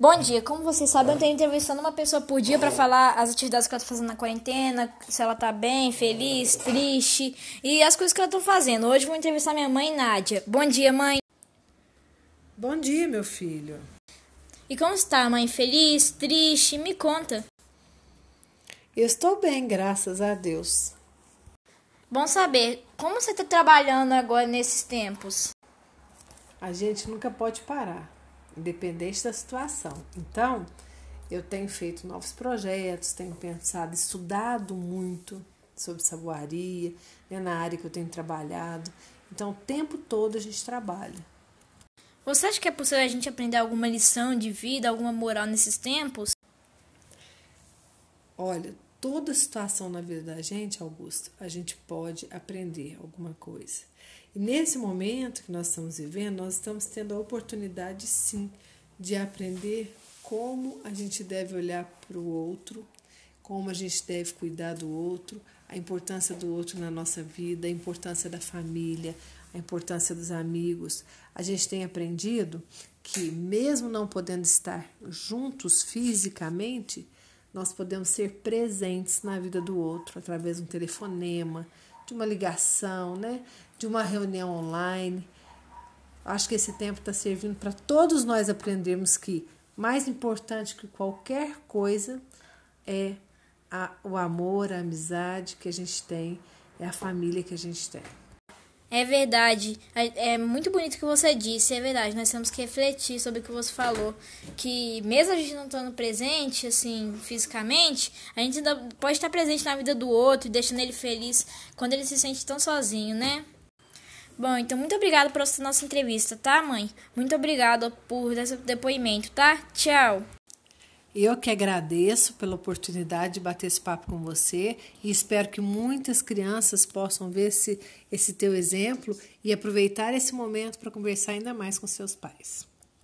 Bom dia, como vocês sabem, eu estou entrevistando uma pessoa por dia para falar as atividades que ela está fazendo na quarentena, se ela está bem, feliz, triste e as coisas que ela está fazendo. Hoje vou entrevistar minha mãe, Nádia. Bom dia, mãe. Bom dia, meu filho. E como está, mãe? Feliz, triste? Me conta. Eu estou bem, graças a Deus. Bom saber, como você está trabalhando agora nesses tempos? A gente nunca pode parar independente da situação. Então, eu tenho feito novos projetos, tenho pensado, estudado muito sobre saboaria, né, na área que eu tenho trabalhado. Então, o tempo todo a gente trabalha. Você acha que é possível a gente aprender alguma lição de vida, alguma moral nesses tempos? Olha, toda situação na vida da gente, Augusto, a gente pode aprender alguma coisa. E nesse momento que nós estamos vivendo, nós estamos tendo a oportunidade, sim, de aprender como a gente deve olhar para o outro, como a gente deve cuidar do outro, a importância do outro na nossa vida, a importância da família, a importância dos amigos. A gente tem aprendido que, mesmo não podendo estar juntos fisicamente, nós podemos ser presentes na vida do outro através de um telefonema, de uma ligação, né? de uma reunião online. Acho que esse tempo está servindo para todos nós aprendermos que mais importante que qualquer coisa é a, o amor, a amizade que a gente tem, é a família que a gente tem. É verdade. É, muito bonito o que você disse, é verdade. Nós temos que refletir sobre o que você falou. Que mesmo a gente não estando presente, assim, fisicamente, a gente ainda pode estar presente na vida do outro deixando ele feliz quando ele se sente tão sozinho, né? Bom, então muito obrigado por essa nossa entrevista, tá, mãe? Muito obrigado por esse depoimento, tá? Tchau. Eu que agradeço pela oportunidade de bater esse papo com você e espero que muitas crianças possam ver esse, esse teu exemplo e aproveitar esse momento para conversar ainda mais com seus pais.